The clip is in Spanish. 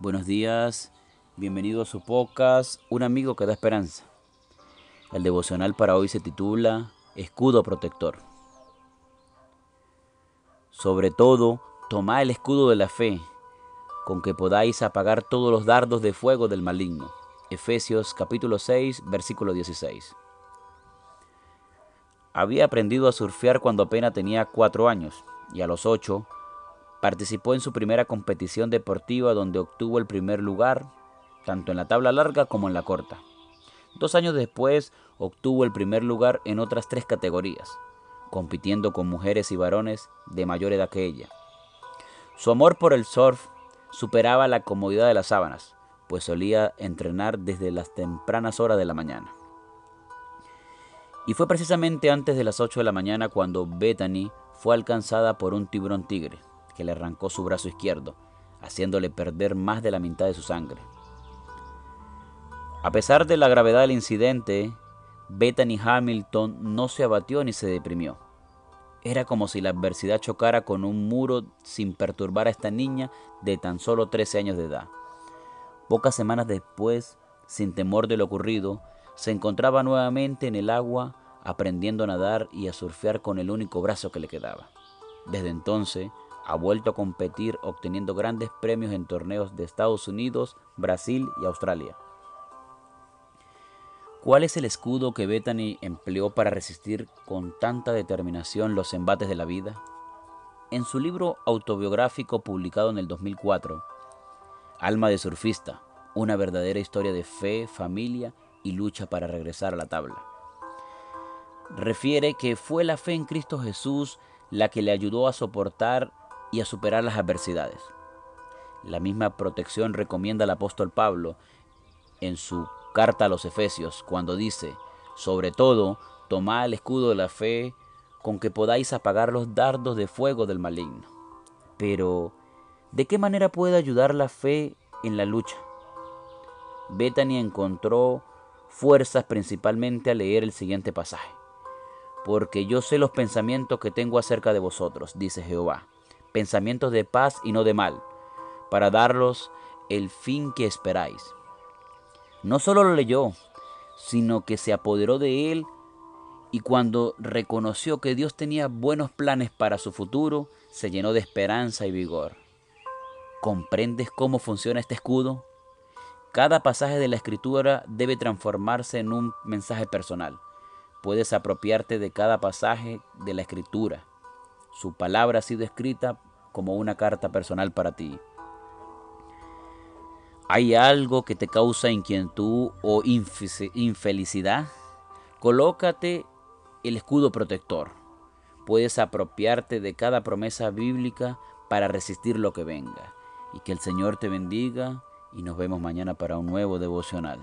Buenos días, bienvenido a su podcast, Un amigo que da esperanza. El devocional para hoy se titula Escudo protector. Sobre todo, tomad el escudo de la fe, con que podáis apagar todos los dardos de fuego del maligno. Efesios capítulo 6, versículo 16. Había aprendido a surfear cuando apenas tenía cuatro años y a los ocho participó en su primera competición deportiva donde obtuvo el primer lugar, tanto en la tabla larga como en la corta. Dos años después obtuvo el primer lugar en otras tres categorías, compitiendo con mujeres y varones de mayor edad que ella. Su amor por el surf superaba la comodidad de las sábanas, pues solía entrenar desde las tempranas horas de la mañana. Y fue precisamente antes de las 8 de la mañana cuando Bethany fue alcanzada por un tiburón tigre, que le arrancó su brazo izquierdo, haciéndole perder más de la mitad de su sangre. A pesar de la gravedad del incidente, Bethany Hamilton no se abatió ni se deprimió. Era como si la adversidad chocara con un muro sin perturbar a esta niña de tan solo 13 años de edad. Pocas semanas después, sin temor de lo ocurrido, se encontraba nuevamente en el agua aprendiendo a nadar y a surfear con el único brazo que le quedaba. Desde entonces, ha vuelto a competir obteniendo grandes premios en torneos de Estados Unidos, Brasil y Australia. ¿Cuál es el escudo que Bethany empleó para resistir con tanta determinación los embates de la vida? En su libro autobiográfico publicado en el 2004, Alma de surfista, una verdadera historia de fe, familia y lucha para regresar a la tabla. Refiere que fue la fe en Cristo Jesús la que le ayudó a soportar y a superar las adversidades. La misma protección recomienda el apóstol Pablo en su carta a los Efesios cuando dice, sobre todo, tomad el escudo de la fe con que podáis apagar los dardos de fuego del maligno. Pero, ¿de qué manera puede ayudar la fe en la lucha? Bethany encontró fuerzas principalmente al leer el siguiente pasaje. Porque yo sé los pensamientos que tengo acerca de vosotros, dice Jehová, pensamientos de paz y no de mal, para darlos el fin que esperáis. No solo lo leyó, sino que se apoderó de él y cuando reconoció que Dios tenía buenos planes para su futuro, se llenó de esperanza y vigor. ¿Comprendes cómo funciona este escudo? Cada pasaje de la escritura debe transformarse en un mensaje personal. Puedes apropiarte de cada pasaje de la escritura. Su palabra ha sido escrita como una carta personal para ti. ¿Hay algo que te causa inquietud o infelicidad? Colócate el escudo protector. Puedes apropiarte de cada promesa bíblica para resistir lo que venga. Y que el Señor te bendiga y nos vemos mañana para un nuevo devocional.